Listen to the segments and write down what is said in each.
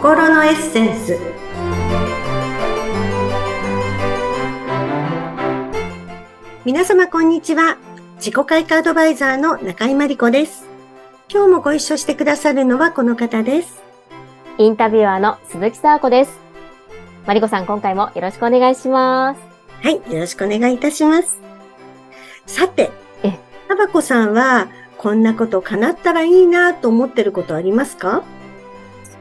心のエッセンス。皆様こんにちは。自己開花アドバイザーの中井真理子です。今日もご一緒してくださるのはこの方です。インタビュアーの鈴木沙子です。真理子さん今回もよろしくお願いします。はいよろしくお願いいたします。さてえ。タバコさんはこんなこと叶ったらいいなと思ってることありますか？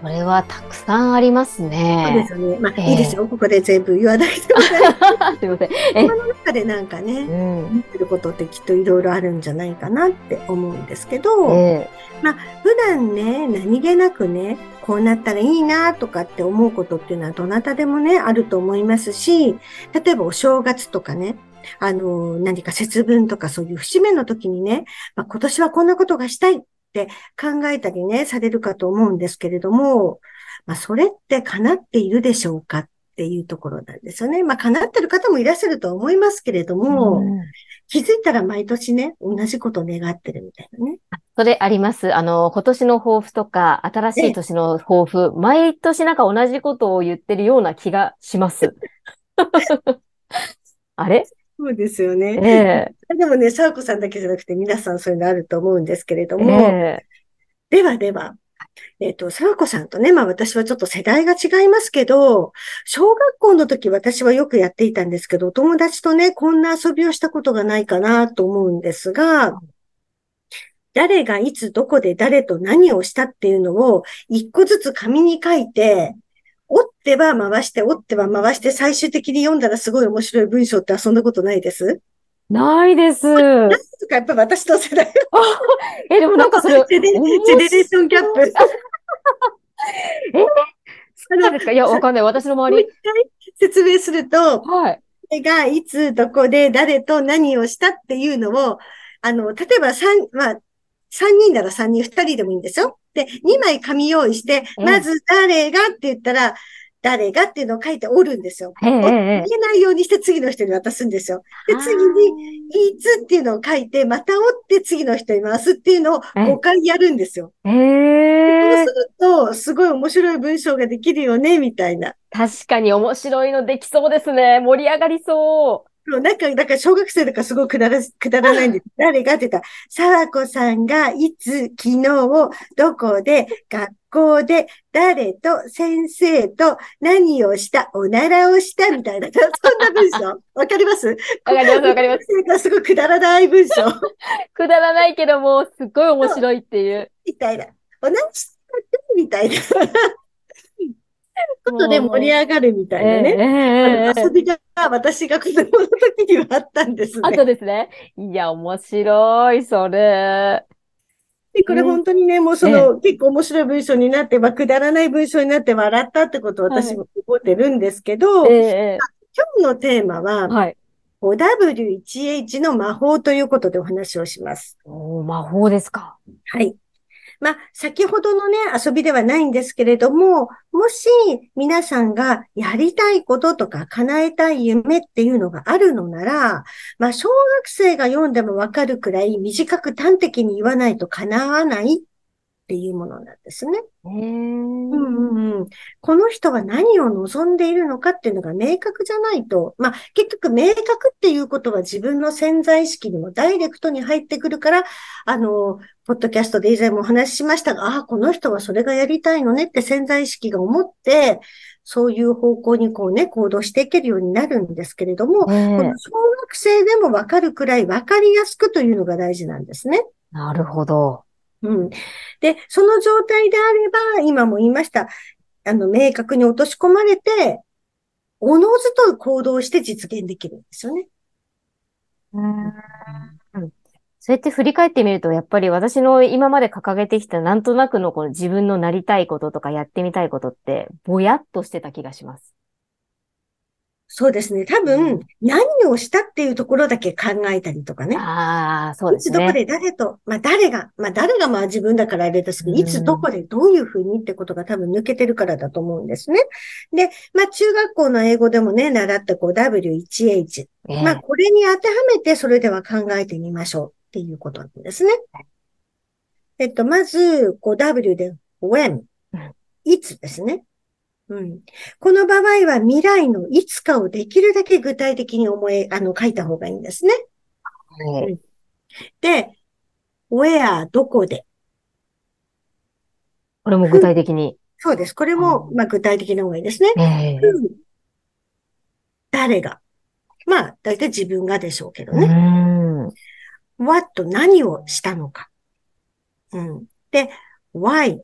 それはたくさんありますね。そうですよね。まあ、えー、いいですよ。ここで全部言わなくても。すいません。頭の中でなんかね、うん、思ってることってきっといろいろあるんじゃないかなって思うんですけど、えー、まあ、普段ね、何気なくね、こうなったらいいなとかって思うことっていうのはどなたでもね、あると思いますし、例えばお正月とかね、あの、何か節分とかそういう節目の時にね、まあ、今年はこんなことがしたいって考えたりね、されるかと思うんですけれども、まあ、それって叶っているでしょうかっていうところなんですよね。まあ、叶ってる方もいらっしゃると思いますけれども、うん、気づいたら毎年ね、同じことを願ってるみたいなね。それあります。あの、今年の抱負とか、新しい年の抱負、毎年なんか同じことを言ってるような気がします。あれ？そうですよね。えー、でもね、サーコさんだけじゃなくて皆さんそういうのあると思うんですけれども、えー、ではでは、えっ、ー、と、サーコさんとね、まあ私はちょっと世代が違いますけど、小学校の時私はよくやっていたんですけど、お友達とね、こんな遊びをしたことがないかなと思うんですが、誰がいつどこで誰と何をしたっていうのを一個ずつ紙に書いて、折っては回して、折っては回して、最終的に読んだらすごい面白い文章って遊んだことないです？ないです。なんとかやっぱ私と世代。え、でもなんかそれ。ジェネレーションギャップ。えそうなんですか？いや、わかんない。私の周り。もう一回説明すると、はい。がいつ、どこで、誰と何をしたっていうのを、あの、例えば三、まあ、三人なら三人、二人でもいいんですよ。で、2枚紙用意して、まず誰がって言ったら、誰がっていうのを書いて折るんですよ。ええ、けないようにして次の人に渡すんですよ。で、次に、いつっていうのを書いて、また折って次の人に回すっていうのを5回やるんですよ。ええそうすると、すごい面白い文章ができるよね、みたいな。確かに面白いのできそうですね。盛り上がりそう。なんか、なんか小学生とかすごいくだら、くだらないんで、誰がって言ったら、沢子さんがいつ、昨日、どこで、学校で、誰と、先生と、何をした、おならをしたみたいな、そんな文章？わかります？わかります、わかります。すごいくだらない文章。くだらないけども、すっごい面白いっていう。みたいな。おならしたみたいな。ことで盛り上がるみたいなね。えー、遊びが私が子供の時にはあったんですね。あとですね。いや、面白い、それ。で、これ本当にね、もうその、結構面白い文章になって、まあ、くだらない文章になって笑ったってことを私も覚えてるんですけど、はいえー、今日のテーマは、はい、5W1H の魔法ということでお話をします。お魔法ですか。はい。まあ、先ほどのね、遊びではないんですけれども、もし皆さんがやりたいこととか叶えたい夢っていうのがあるのなら、まあ、小学生が読んでもわかるくらい短く端的に言わないと叶わないっていうものなんですね。うんうんうん、この人は何を望んでいるのかっていうのが明確じゃないと、まあ結局明確っていうことは自分の潜在意識にもダイレクトに入ってくるから、あの、ポッドキャストで以前もお話ししましたが、ああ、この人はそれがやりたいのねって潜在意識が思って、そういう方向にこうね、行動していけるようになるんですけれども、この小学生でもわかるくらいわかりやすくというのが大事なんですね。なるほど。うん。で、その状態であれば、今も言いました、あの、明確に落とし込まれて、おのずと行動して実現できるんですよね。うん。そうやって振り返ってみると、やっぱり私の今まで掲げてきたなんとなくのこの自分のなりたいこととかやってみたいことって、ぼやっとしてた気がします。そうですね。多分、何をしたっていうところだけ考えたりとかね。ああ、そうですね。いつどこで誰と、まあ誰が、まあ誰がまあ自分だからあれですけど、いつどこでどういうふうにってことが多分抜けてるからだと思うんですね。で、まあ中学校の英語でもね、習ったこう W1H。まあこれに当てはめてそれでは考えてみましょうっていうことなんですね。えっと、まず、こう W で when。いつですね。うん。この場合は未来のいつかをできるだけ具体的に思い、あの、書いた方がいいんですね。はい。で、where どこで。これも具体的に。そうです。これも、まあ、具体的な方がいいですね。ええ who 誰が。まあ、だいたい自分がでしょうけどうね。ん。what 何をしたのか。うん。で、why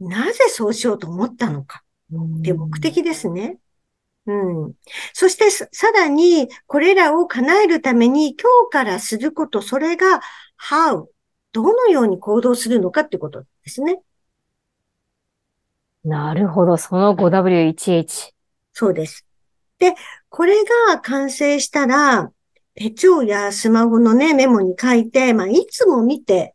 なぜそうしようと思ったのか。って目的ですね。うん。そしてさ、さらに、これらを叶えるために、今日からすること、それが、how、どのように行動するのかってことですね。なるほど。その 5W1H。そうです。で、これが完成したら、手帳やスマホのね、メモに書いて、まあ、いつも見て、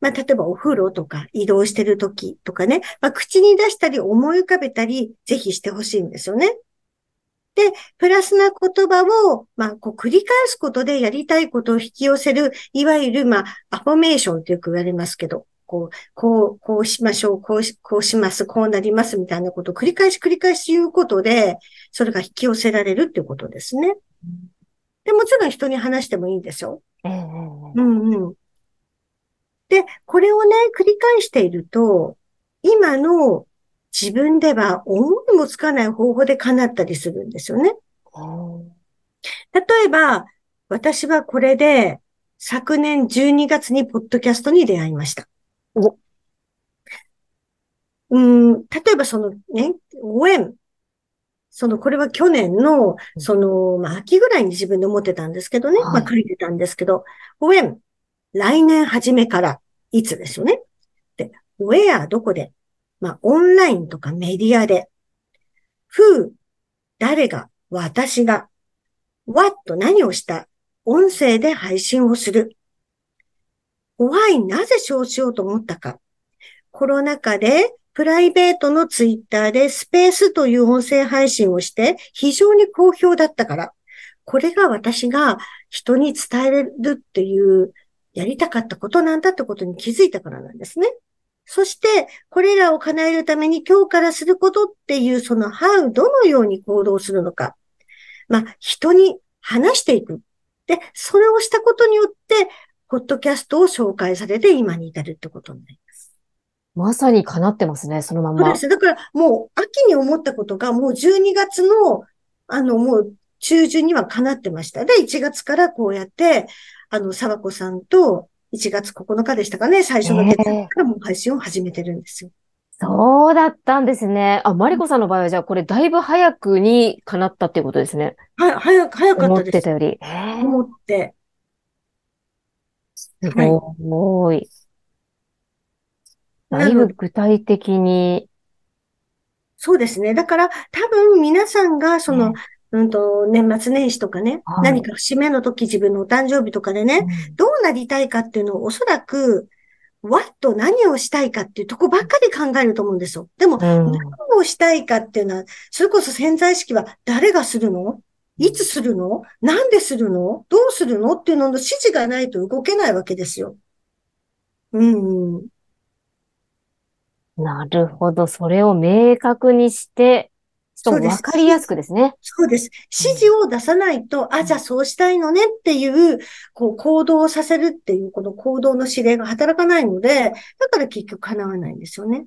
まあ、例えばお風呂とか移動してる時とかね、まあ、口に出したり思い浮かべたり、ぜひしてほしいんですよね。で、プラスな言葉を、まあ、こう繰り返すことでやりたいことを引き寄せる、いわゆる、まあ、アファメーションとよく言われますけど、こう、こう、こうしましょう、こうし、こうします、こうなりますみたいなことを繰り返し繰り返し言うことで、それが引き寄せられるっていうことですね。で、もちろん人に話してもいいんですよ。ええうんうん。で、これをね、繰り返していると、今の自分では思いもつかない方法で叶ったりするんですよね。例えば、私はこれで昨年12月にポッドキャストに出会いました。おうん、例えばそのね、when その、これは去年の、その、まあ、秋ぐらいに自分で思ってたんですけどね。はいまあ、書いてたんですけど、when 来年初めから、いつですよね。で、where どこでまあ、オンラインとかメディアで。who 誰が私が what 何をした音声で配信をする。why なぜそうしようと思ったか。コロナ禍でプライベートのツイッターでスペースという音声配信をして非常に好評だったから。これが私が人に伝えれるっていうやりたかったことなんだってことに気づいたからなんですね。そして、これらを叶えるために今日からすることっていうその how どのように行動するのか。まあ、人に話していく。で、それをしたことによって、ポッドキャストを紹介されて今に至るってことになります。まさに叶ってますね、そのまんま。そうです。だからもう秋に思ったことがもう12月の、あのもう中旬には叶ってました。で、1月からこうやって、あの、沢子さんと1月9日でしたかね、最初の月からもう配信を始めてるんですよ。そうだったんですね。あ、マリコさんの場合はじゃあこれだいぶ早くに叶ったっていうことですね。は、早く、早か思っです。ったてたより。思って。すごい。だないので、ぶ具体的に。そうですね。だから、多分皆さんが、その、ねうんと、年末年始とかね、はい何か節目の時自分のお誕生日とかでね、どうなりたいかっていうのをおそらく、what 何をしたいかっていうとこばっかり考えると思うんですよ。でも、うん。うん何をしたいかっていうのは、それこそ潜在意識は誰がするの？いつするの？なんでするの？どうするの？っていうのの指示がないと動けないわけですよ。うんうん。なるほど。それを明確にして、しかもそうですわかりやすくですね。そうです。指示を出さないと、あ、じゃあそうしたいのねっていう、こう行動をさせるっていう、この行動の指令が働かないので、だから結局叶わないんですよね。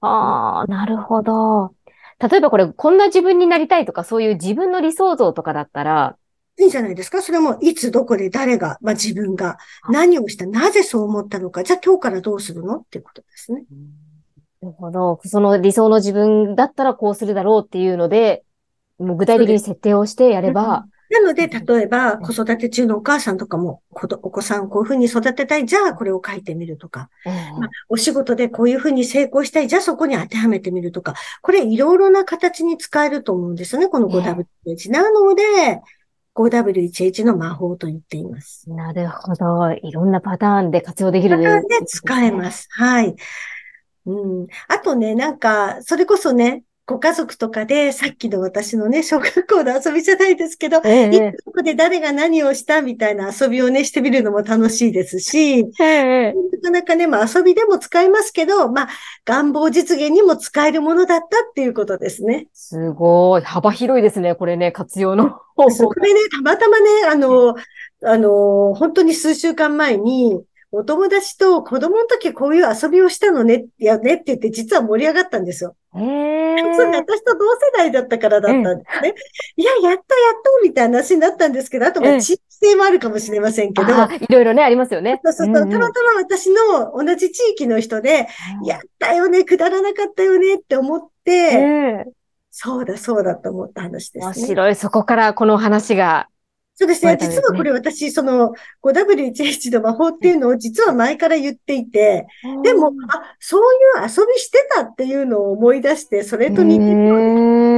ああ、なるほど。例えばこれ、こんな自分になりたいとか、そういう自分の理想像とかだったら、いいんじゃないですかそれも、いつ、どこで、誰が、まあ自分が、何をした、なぜそう思ったのか、じゃあ今日からどうするのっていうことですね。なるほど。その理想の自分だったらこうするだろうっていうので、もう具体的に設定をしてやれば、なので、例えば、子育て中のお母さんとかも、お子さんをこういうふうに育てたい。じゃあ、これを書いてみるとか。ええまあ、お仕事でこういうふうに成功したい。じゃあ、そこに当てはめてみるとか。これ、いろいろな形に使えると思うんですよね。この 5W1H。なので、5W1H の魔法と言っています。なるほど。いろんなパターンで活用できる。パターンで使えます。はい。うん。あとね、なんか、それこそね、ご家族とかで、さっきの私のね、小学校の遊びじゃないですけど、ええいつどこで誰が何をしたみたいな遊びをね、してみるのも楽しいですし、ええかなかね、まあ遊びでも使えますけど、まあ願望実現にも使えるものだったっていうことですね。すごい。幅広いですね。これね、活用の方法。これね、たまたまね、あの、あの、本当に数週間前に、お友達と子供の時こういう遊びをしたのね、やねって言って実は盛り上がったんですよ。へえ。それ私と同世代だったからだったんですね。いや、やったやったみたいな話になったんですけど、あとまあ地域性もあるかもしれませんけど。いろいろね、ありますよね。そうそうそう。たまたま私の同じ地域の人で、やったよね、くだらなかったよねって思って、そうだそうだと思った話ですね。面白い。そこからこの話がそうですね。実はこれ私、その 5W11 の魔法っていうのを実は前から言っていて、でも、あ、そういう遊びしてたっていうのを思い出して、それと似てる。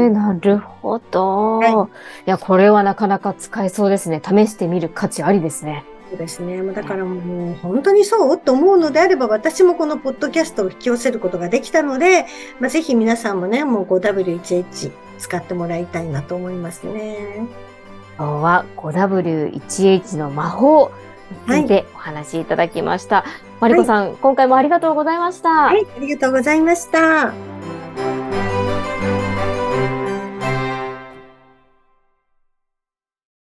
えなるほど、はい。いや、これはなかなか使えそうですね。試してみる価値ありですね。そうですね。だからもう本当にそうと思うのであれば、私もこのポッドキャストを引き寄せることができたので、まあ、ぜひ皆さんもね、もう 5W11 使ってもらいたいなと思いますね。今日は 5W1H の魔法についてお話しいただきました。はい、マリコさん、はい、今回もありがとうございました。はい、ありがとうございました。